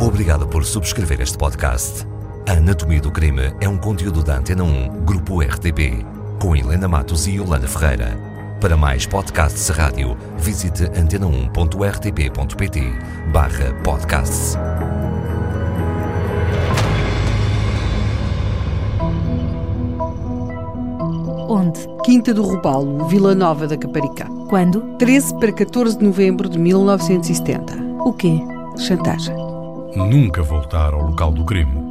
Obrigado por subscrever este podcast. A Anatomia do Crime é um conteúdo da Antena 1, Grupo RTP, com Helena Matos e Yolanda Ferreira. Para mais podcasts de rádio, visite antena1.rtp.pt barra podcasts. Onde? Quinta do Robalo, Vila Nova da Caparica. Quando? 13 para 14 de novembro de 1970. O quê? Chantagem. Nunca voltar ao local do crime.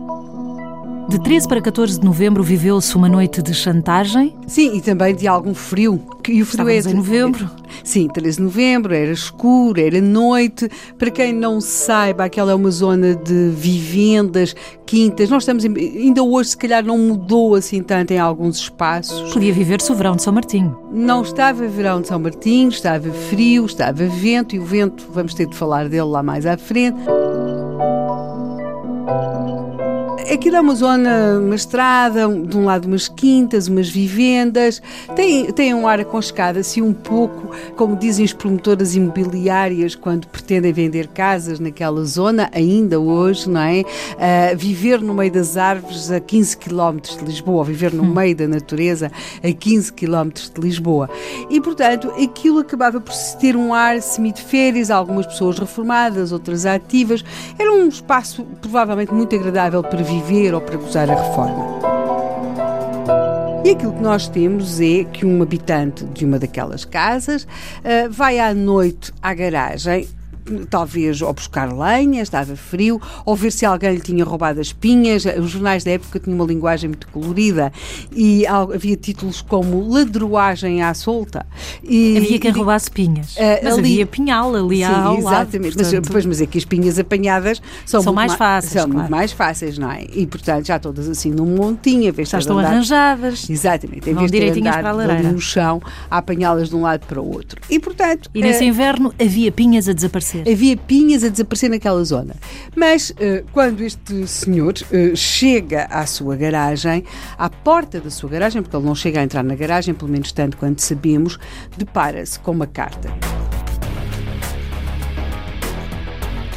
De 13 para 14 de novembro viveu-se uma noite de chantagem. Sim, e também de algum frio. E o frio Estávamos em novembro. Sim, 13 de novembro, era escuro, era noite. Para quem não saiba, aquela é uma zona de vivendas, quintas. Nós estamos, em- ainda hoje, se calhar, não mudou assim tanto em alguns espaços. Podia viver-se o verão de São Martinho. Não estava verão de São Martinho, estava frio, estava vento, e o vento, vamos ter de falar dele lá mais à frente. Aquilo é uma zona, uma estrada, de um lado umas quintas, umas vivendas, tem, tem um ar aconchegado, assim um pouco, como dizem as promotoras imobiliárias quando pretendem vender casas naquela zona, ainda hoje, não é? Ah, viver no meio das árvores a 15 km de Lisboa, viver no meio da natureza a 15 km de Lisboa. E, portanto, aquilo acabava por se ter um ar semi de férias, algumas pessoas reformadas, outras ativas. Era um espaço provavelmente muito agradável para viver ou para gozar a reforma. E aquilo que nós temos é que um habitante de uma daquelas casas ah, vai à noite à garagem. Talvez ou buscar lenha, estava frio, ou ver se alguém lhe tinha roubado as pinhas. Os jornais da época tinham uma linguagem muito colorida e havia títulos como ladroagem à solta. E, Havia quem roubasse pinhas. Eh, Mas ali- havia pinhal ali Sim, ao lado. exatamente. Mas, portanto, pois, mas é que as pinhas apanhadas são, São mais ma- fáceis, São claro. muito mais fáceis, não é? E, portanto, já todas assim num montinho, a vez já estão arranjadas. Exatamente, em Vão vez de direitinhas para a lareira. no chão a apanhá-las de um lado para o outro. E, portanto, E nesse eh, inverno havia pinhas a desaparecer. Havia pinhas a desaparecer naquela zona. Mas eh, quando este senhor eh, chega à sua garagem, à porta da sua garagem, porque ele não chega a entrar na garagem, pelo menos tanto quanto sabemos, depara-se com uma carta.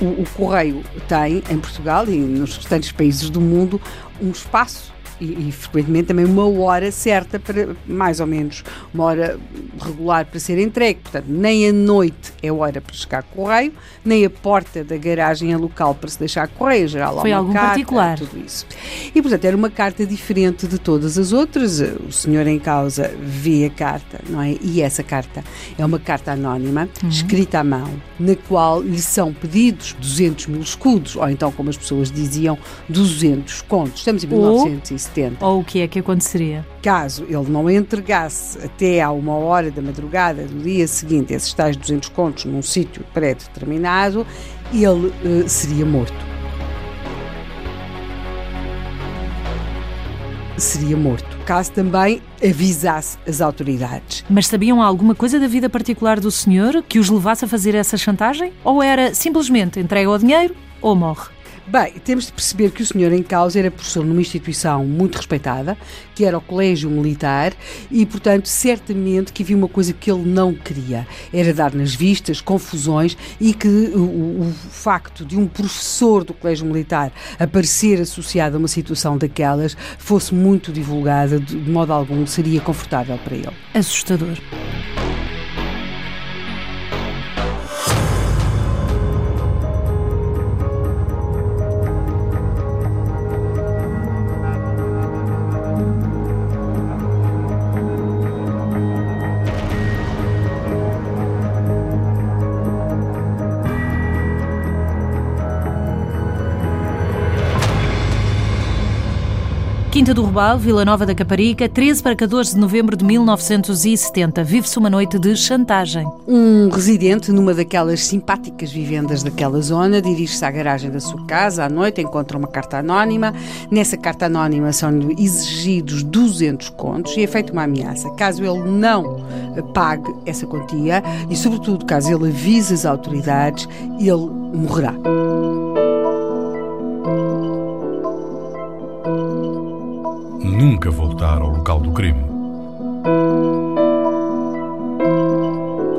O, o Correio tem, em Portugal e nos restantes países do mundo, um espaço e, e, frequentemente também uma hora certa para, mais ou menos, uma hora regular para ser entregue. Portanto, nem a noite é hora para chegar correio, nem a porta da garagem é local para se deixar correio, geral Foi algum particular. tudo isso. E, portanto, era uma carta diferente de todas as outras. Eh, o senhor em causa vê a carta, não é? E essa carta é uma carta anónima, uhum. escrita à mão, na qual lhe são pedidos 200 mil escudos, ou então, como as pessoas diziam, 200 contos. Estamos em 1970. 70. Ou o que é que aconteceria? Caso ele não entregasse até à uma hora da madrugada do dia seguinte esses tais 200 contos num sítio pré-determinado, ele eh, seria morto. seria morto, caso também avisasse as autoridades. Mas sabiam alguma coisa da vida particular do senhor que os levasse a fazer essa chantagem? Ou era simplesmente entrega o dinheiro ou morre? Bem, temos de perceber que o senhor em causa era professor numa instituição muito respeitada, que era o Colégio Militar, e, portanto, certamente que havia uma coisa que ele não queria, era dar nas vistas, confusões, e que o, o- facto de um professor do Colégio Militar aparecer associado a uma situação daquelas fosse muito divulgada, de, de modo algum seria confortável para ele. Assustador. Quinta do Robal, Vila Nova da Caparica, 13 para 14 de novembro de 1970. Vive-se uma noite de chantagem. Um residente numa daquelas simpáticas vivendas daquela zona dirige-se à garagem da sua casa à noite, encontra uma carta anónima. Nessa carta anónima são-lhe exigidos 200 contos e é feita uma ameaça. Caso ele não pague essa quantia e, sobretudo, caso ele avise as autoridades, ele morrerá. Nunca voltar ao local do crime.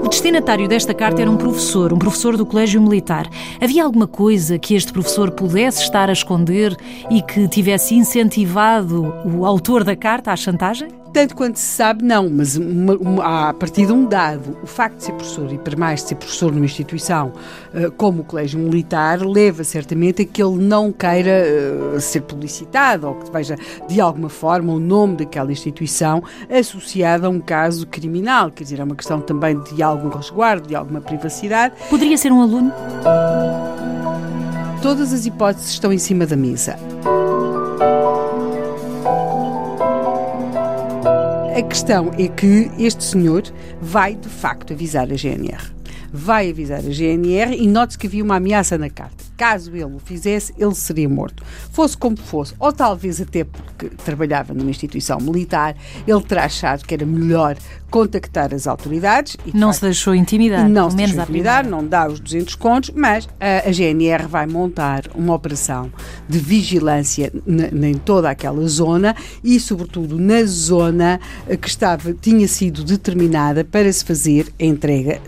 O destinatário desta carta era um professor, um professor do Colégio Militar. Havia alguma coisa que este professor pudesse estar a esconder e que tivesse incentivado o autor da carta à chantagem? Tanto quanto se sabe, não, mas uma, uma, a partir de um dado, o facto de ser professor e para mais de ser professor numa instituição uh, como o Colégio Militar leva certamente a que ele não queira uh, ser publicitado ou que veja de alguma forma o nome daquela instituição associado a um caso criminal, quer dizer, é uma questão também de algum resguardo, de alguma privacidade. Poderia ser um aluno? Todas as hipóteses estão em cima da mesa. A questão é que este senhor vai de facto avisar a GNR. Vai avisar a GNR e note-se que havia uma ameaça na carta caso ele o fizesse, ele seria morto. Fosse como fosse, ou talvez até porque trabalhava numa instituição militar, ele terá achado que era melhor contactar as autoridades. E, não facto, se deixou intimidar. Não se deixou intimidar, não dá os 200 contos, mas a, a GNR vai montar uma operação de vigilância em toda aquela zona e, sobretudo, na zona que estava, tinha sido determinada para se fazer a entrega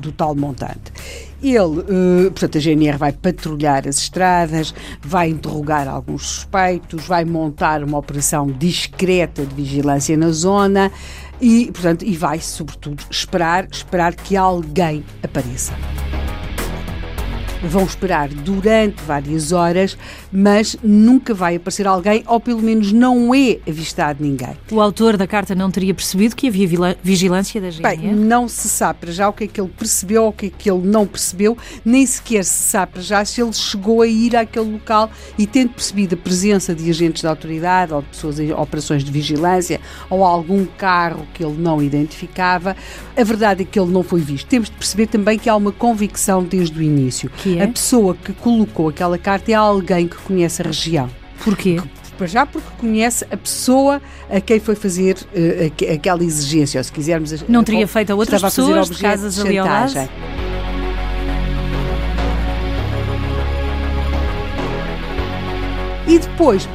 do tal montante. Ele, uh, portanto, a GNR vai patrulhar as estradas, vai interrogar alguns suspeitos, vai montar uma operação discreta de vigilância na zona e, portanto, e vai, sobretudo, esperar, esperar que alguém apareça vão esperar durante várias horas, mas nunca vai aparecer alguém, ou pelo menos não é avistado ninguém. O autor da carta não teria percebido que havia vigilância da GNR? Bem, não se sabe para já o que é que ele percebeu ou o que é que ele não percebeu, nem sequer se sabe para já se ele chegou a ir àquele local e tendo percebido a presença de agentes da autoridade ou de pessoas em operações de vigilância ou algum carro que ele não identificava, a verdade é que ele não foi visto. Temos de perceber também que há uma convicção desde o início. Que é? A pessoa que colocou aquela carta é alguém que conhece a região. Porquê? para já porque conhece a pessoa a quem foi fazer uh, aquela exigência, ou se quisermos... Não teria feito a outras pessoas a de casas ali ao lado? E depois,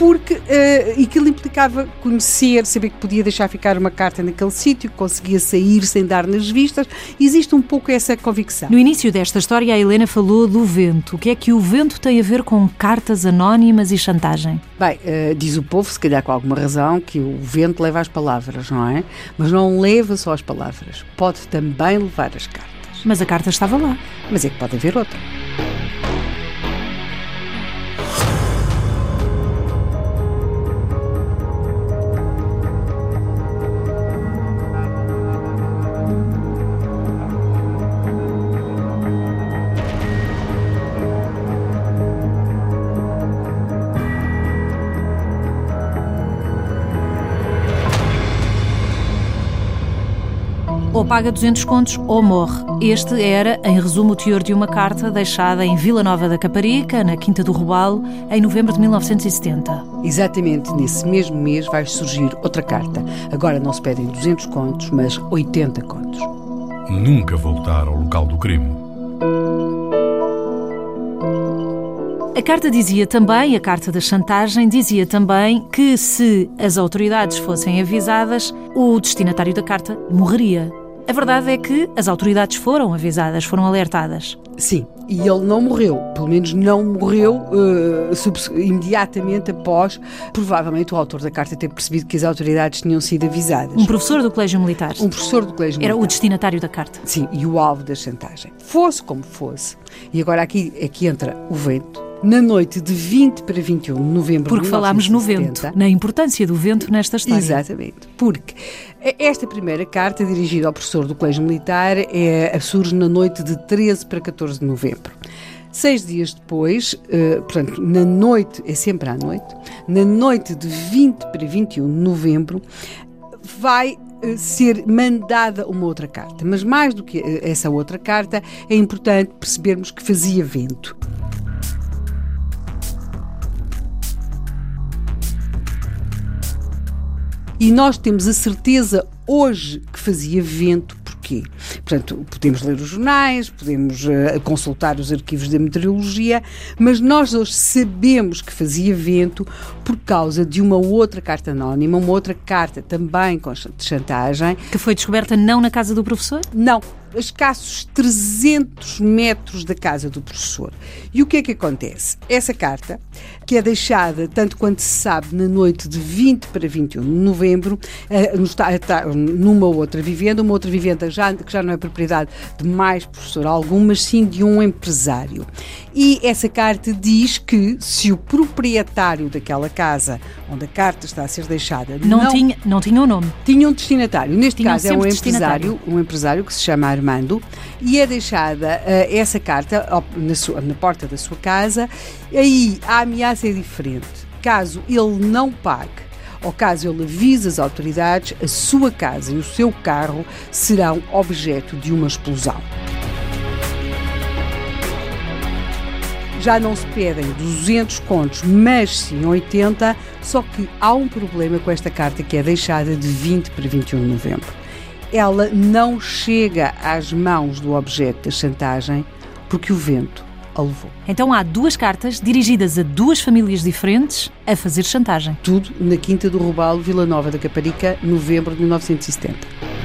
porque uh, aquilo implicava conhecer, saber que podia deixar ficar uma carta naquele sítio, que conseguia sair sem dar nas vistas. Existe um pouco essa convicção. No início desta história, a Helena falou do vento. O que é que o vento tem a ver com cartas anónimas e chantagem? Bem, uh, diz o povo, se calhar com alguma razão, que o vento leva as palavras, não é? Mas não leva só as palavras, pode também levar as cartas. Mas a carta estava lá. Mas é que pode haver outra. Ou paga 200 contos ou morre. Este era, em resumo, o teor de uma carta deixada em Vila Nova da Caparica, na Quinta do Robalo, em novembro de 1970. Exatamente nesse mesmo mês vai surgir outra carta. Agora não se pedem 200 contos, mas 80 contos. Nunca voltar ao local do crime. A carta dizia também, a carta da chantagem, dizia também que se as autoridades fossem avisadas, o destinatário da carta morreria. A verdade é que as autoridades foram avisadas, foram alertadas. Sim, e ele não morreu, pelo menos não morreu uh, imediatamente após, provavelmente, o autor da carta ter percebido que as autoridades tinham sido avisadas. Um professor do Colégio Militar. Um professor do Colégio Era Militar. o destinatário da carta. Sim, e o alvo da chantagem. Fosse como fosse, e agora aqui, aqui entra o vento, na noite de 20 para 21 de novembro Porque de falámos no vento, na importância do vento nesta história. Exatamente. Porque esta primeira carta, dirigida ao professor do Colégio Militar, é, surge na noite de 13 para 14 de novembro. Seis dias depois, uh, portanto, na noite, é sempre à noite, na noite de 20 para 21 de novembro, vai uh, ser mandada uma outra carta. Mas mais do que uh, essa outra carta, é importante percebermos que fazia vento. E nós temos a certeza hoje que fazia vento, porquê? Portanto, podemos ler os jornais, podemos uh, consultar os arquivos da meteorologia, mas nós hoje sabemos que fazia vento por causa de uma outra carta anónima, uma outra carta também com chantagem. Que foi descoberta não na casa do professor? Não, escassos 300 metros da casa do professor. E o que é que acontece? Essa carta, que é deixada, tanto quanto se sabe, na noite de 20 para 21 de novembro, eh, numa outra vivenda, uma outra vivenda já, que já não é propriedade de mais professor algum, mas sim de um empresário. E essa carta diz que se o proprietário daquela casa onde a carta está a ser deixada não, não tinha não tinha um nome tinha um destinatário neste caso é um empresário um empresário que se chama Armando e é deixada uh, essa carta na, sua, na porta da sua casa aí a ameaça é diferente caso ele não pague ou caso ele avise as autoridades, a sua casa e o seu carro serão objeto de uma explosão. já não se pedem 200 contos, mas sim 80, só que há um problema com esta carta que é deixada de 20 para 21 de novembro. Ela não chega às mãos do objeto da chantagem porque o vento a levou. Então há duas cartas dirigidas a duas famílias diferentes a fazer chantagem. Tudo na Quinta do Robalo, Vila Nova da Caparica, novembro de 1970.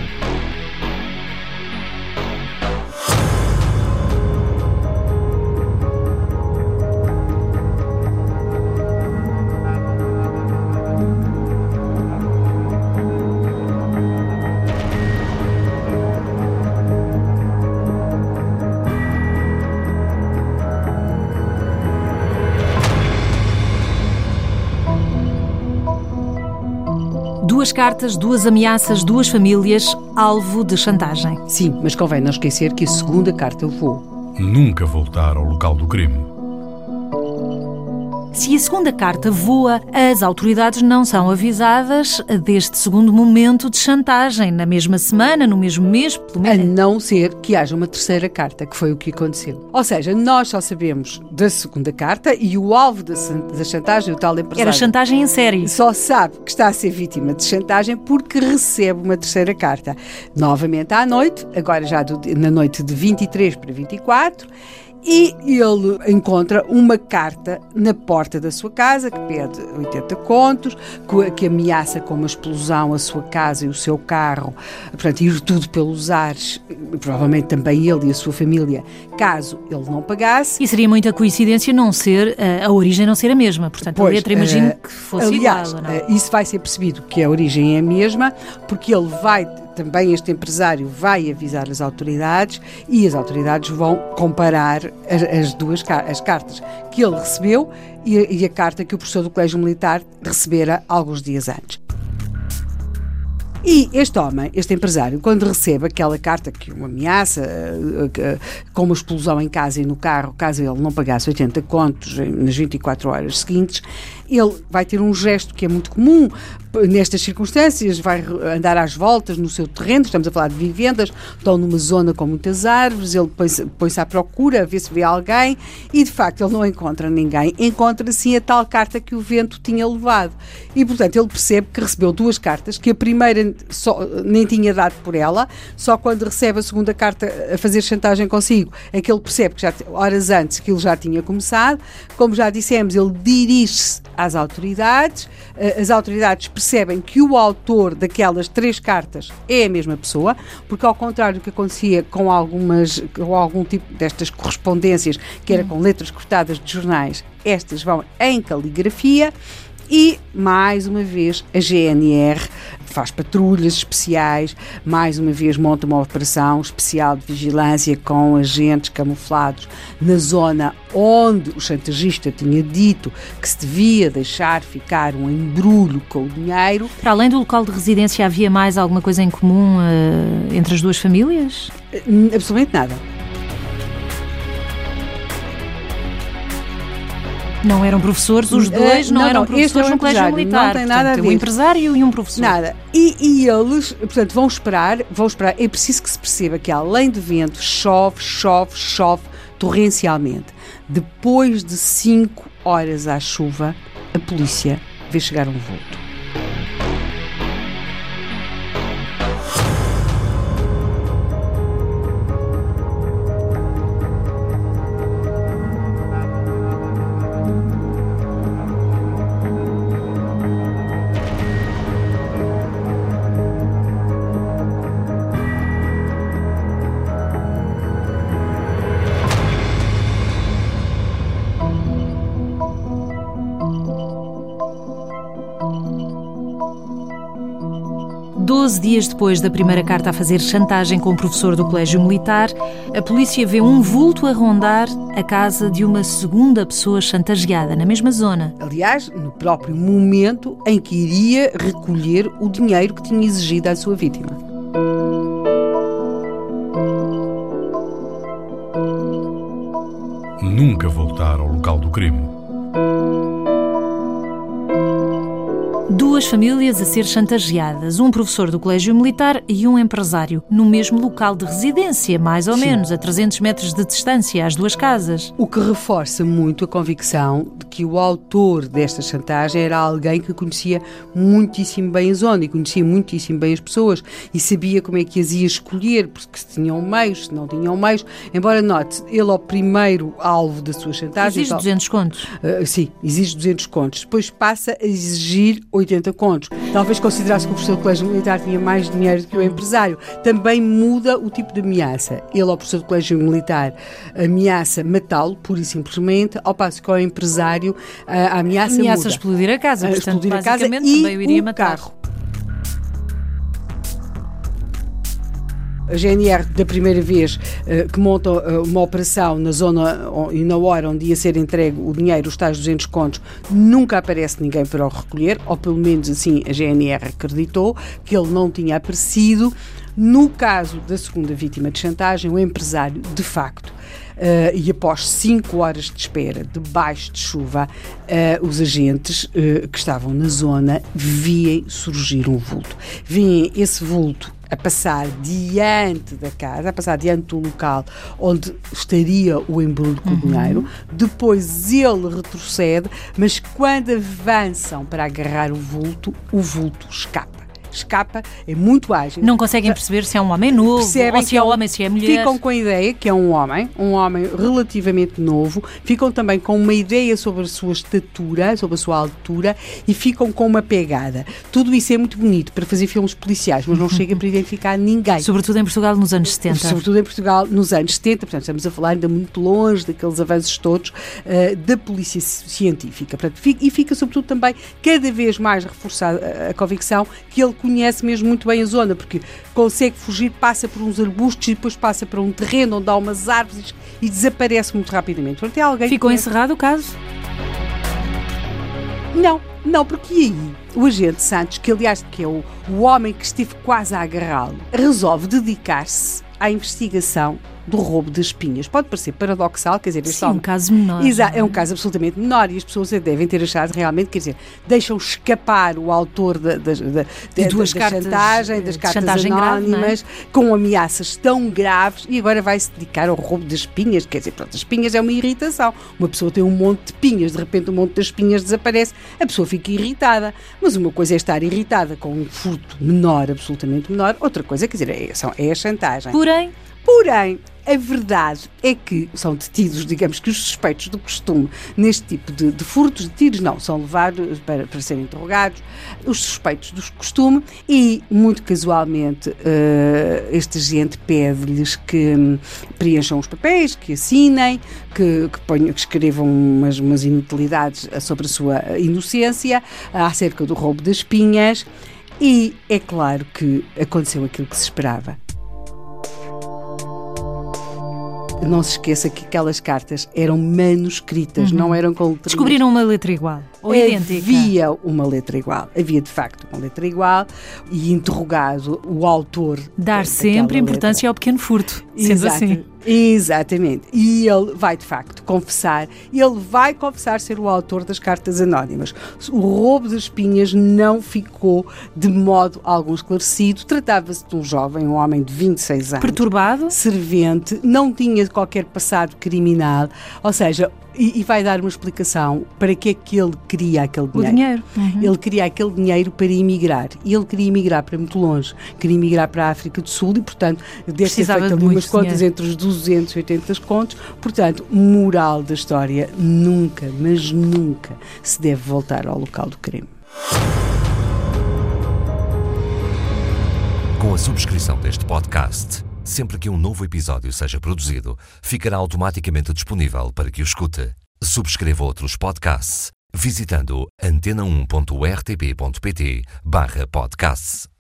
Cartas, duas ameaças, duas famílias, alvo de chantagem. Sim, mas convém não esquecer que a segunda carta levou. Nunca voltar ao local do crime. Se a segunda carta voa, as autoridades não são avisadas deste segundo momento de chantagem, na mesma semana, no mesmo mês, pelo menos. A não ser que haja uma terceira carta, que foi o que aconteceu. Ou seja, nós só sabemos da segunda carta e o alvo da, da chantagem, o tal empresário. Era chantagem em série. Só sabe que está a ser vítima de chantagem porque recebe uma terceira carta. Novamente à noite, agora já do, na noite de 23 para 24 e ele encontra uma carta na porta da sua casa que pede 80 contos, que ameaça com uma explosão a sua casa e o seu carro, portanto, ir tudo pelos ares, provavelmente também ele e a sua família, caso ele não pagasse. E seria muita coincidência não ser, eh, a origem não ser a mesma, portanto, pois, a letra imagino uh, que fosse aliás, igual. Aliás, uh, isso vai ser percebido que a origem é a mesma, porque ele vai também este empresário vai avisar as autoridades e as autoridades vão comparar as, as duas as cartas que ele recebeu e a, e a carta que o professor do Colégio Militar recebera alguns dias antes. E este homem, este empresário, quando recebe aquela carta que uma ameaça, eh, com uma explosão em casa e no carro, caso ele não pagasse 80 contos nas 24 horas seguintes, ele vai ter um gesto que é muito comum nestas circunstâncias, vai andar às voltas no seu terreno, estamos a falar de vivendas, estão numa zona com muitas árvores, ele põe-se põe à procura, a ver se vê alguém, e de facto ele não encontra ninguém, encontra sim a tal carta que o vento tinha levado. E portanto ele percebe que recebeu duas cartas, que a primeira só, nem tinha dado por ela, só quando recebe a segunda carta a fazer chantagem consigo, é que ele percebe que já horas antes que ele já tinha começado, como já dissemos, ele dirige-se às autoridades, eh, as autoridades percebem que o autor daquelas três cartas é a mesma pessoa, porque ao contrário do que acontecia com algumas com algum tipo destas correspondências, que era com letras cortadas de jornais, estas vão em caligrafia. E, mais uma vez, a GNR faz patrulhas especiais, mais uma vez monta uma operação especial de vigilância com agentes camuflados na zona onde o chantagista tinha dito que se devia deixar ficar um embrulho com o dinheiro. Para além do local de residência, havia mais alguma coisa em comum uh, entre as duas famílias? Absolutamente nada. Não eram professores, os dois não, não eram não, professores é no colégio militar. Não tem nada portanto, a ver. Um empresário e um professor. Nada. E, e, eles, portanto, vão esperar, vão esperar. É preciso que se perceba que além de vento, chove, chove, chove torrencialmente. Depois de cinco horas à chuva, a polícia vê chegar um vulto. 12 dias depois da primeira carta a fazer chantagem com o professor do Colégio Militar, a polícia vê um vulto a rondar a casa de uma segunda pessoa chantageada, na mesma zona. Aliás, no próprio momento em que iria recolher o dinheiro que tinha exigido à sua vítima. Nunca voltar ao local do crime. Duas famílias a ser chantageadas, um professor do Colégio Militar e um empresário, no mesmo local de residência, mais ou Sim. menos, a 300 metros de distância, às duas casas. O que reforça muito a convicção de que o autor desta chantagem era alguém que conhecia muitíssimo bem a zona e conhecia muitíssimo bem as pessoas e sabia como é que as ia escolher, porque se tinham meios, se não tinham meios. Embora note, ele ao primeiro alvo da sua chantagem. Exige tal- 200 contos. Uh, sim, exige 200 contos. Depois passa a exigir 80 contos. Talvez considerasse que o professor do Colégio Militar tinha mais dinheiro do que o empresário. Também muda o tipo de ameaça. Ele, ao professor do Colégio Militar, ameaça matá-lo, pura e simplesmente, ao passo que ao empresário a ameaça Ameaça muda. explodir a casa, A portanto, explodir a casa e também o iria o matar. carro. A GNR, da primeira vez eh, que monta eh, uma operação na zona e na hora onde ia ser entregue o dinheiro, os tais 200 contos, nunca aparece ninguém para o recolher, ou pelo menos assim a GNR acreditou que ele não tinha aparecido. No caso da segunda vítima de chantagem, o empresário, de facto, eh, e após cinco horas de espera, debaixo de chuva, eh, os agentes eh, que estavam na zona veem surgir um vulto. Veem esse vulto a passar diante da casa, a passar diante do local onde estaria o embrulho com o dinheiro. Depois ele retrocede, mas quando avançam para agarrar o vulto, o vulto escapa. Escapa, é muito ágil. Não conseguem perceber se é um homem novo, Percebem ou se é um- homem, se é mulher. Ficam com a ideia que é um homem, um homem relativamente novo, ficam também com uma ideia sobre a sua estatura, sobre a sua altura e ficam com uma pegada. Tudo isso é muito bonito para fazer filmes policiais, mas não chega para identificar ninguém. Sobretudo em Portugal nos anos 70. Sobretudo em Portugal, nos anos 70, portanto, estamos a falar ainda muito longe daqueles avanços todos eh, da polícia ci- científica. Portanto, fi- e fica, sobretudo, também cada vez mais reforçada a, a convicção que ele conhece mesmo muito bem a zona, porque consegue fugir, passa por uns arbustos e depois passa para um terreno onde há umas árvores e desaparece muito rapidamente. Portanto, é alguém Ficou conhece- encerrado o caso? Não, não, porque aí o agente Santos, que aliás que é o, o homem que esteve quase a agarrá-lo, resolve dedicar-se à investigação do roubo das espinhas. Pode parecer paradoxal, quer dizer, este Sim, um caso menor. Exa- é um caso absolutamente menor e as pessoas devem ter achado realmente, quer dizer, deixam escapar o autor da, da, da, da- duas da cartas, chantagem, eh, das de cartas chantagem grave, é? anónimas, com ameaças tão graves e agora vai se dedicar ao roubo das espinhas. Quer dizer, pronto, as espinhas é uma irritação. Uma pessoa tem um monte de pinhas, de repente um monte das espinhas desaparece, a pessoa fica irritada. Mas uma coisa é estar irritada com um furto menor, absolutamente menor, outra coisa, quer dizer, é, são- é a chantagem. Porém, Porém, a verdade é que são detidos, digamos que os suspeitos do costume, neste tipo de, de furtos, detidos não, são levados para, para serem interrogados, os suspeitos do costume, e muito casualmente eh, este agente pede-lhes que hum, preencham os papéis, que assinem, que, que, ponham, que escrevam umas, umas inutilidades sobre a sua inocência acerca do roubo das espinhas. E é claro que aconteceu aquilo que se esperava. Não se esqueça que aquelas cartas eram manuscritas, não eram com letrinhas. descobriram uma letra igual, ou É idêntica. Havia uma letra igual. Havia de facto uma letra igual e interrogado o autor. Dar sempre letra. importância ao pequeno furto, sendo Exato. assim. Exatamente. E ele vai, de facto, confessar. Ele vai confessar ser o autor das cartas anónimas. O roubo das espinhas não ficou de modo algum esclarecido. Tratava-se de um jovem, um homem de 26 anos. Perturbado, Servente, não tinha qualquer passado criminal. Ou seja, e, e vai dar uma explicação para que é que ele queria aquele o dinheiro. dinheiro. Uhum. Ele queria aquele dinheiro para emigrar. E ele queria emigrar para muito longe. Queria emigrar para a África do Sul e, portanto, deve ter feito de ali umas muito contas dinheiro. entre os 280 contos. Portanto, moral da história, nunca, mas nunca se deve voltar ao local do crime. Com a subscrição deste podcast, sempre que um novo episódio seja produzido, ficará automaticamente disponível para que o escute. Subscreva outros podcasts visitando antena1.rtp.pt/podcasts.